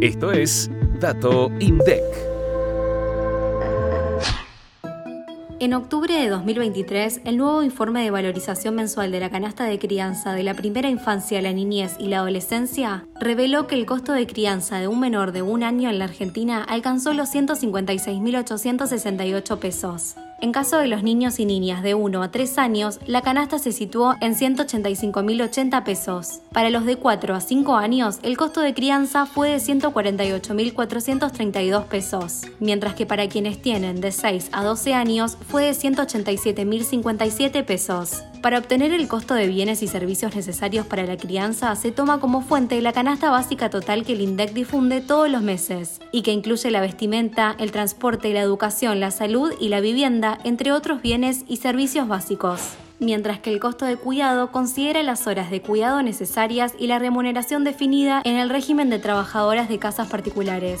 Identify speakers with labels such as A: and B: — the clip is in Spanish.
A: Esto es Dato INDEC.
B: En octubre de 2023, el nuevo informe de valorización mensual de la canasta de crianza de la primera infancia, la niñez y la adolescencia reveló que el costo de crianza de un menor de un año en la Argentina alcanzó los 156.868 pesos. En caso de los niños y niñas de 1 a 3 años, la canasta se situó en 185.080 pesos. Para los de 4 a 5 años, el costo de crianza fue de 148.432 pesos, mientras que para quienes tienen de 6 a 12 años fue de 187.057 pesos. Para obtener el costo de bienes y servicios necesarios para la crianza, se toma como fuente la canasta básica total que el INDEC difunde todos los meses, y que incluye la vestimenta, el transporte, la educación, la salud y la vivienda, entre otros bienes y servicios básicos mientras que el costo de cuidado considera las horas de cuidado necesarias y la remuneración definida en el régimen de trabajadoras de casas particulares.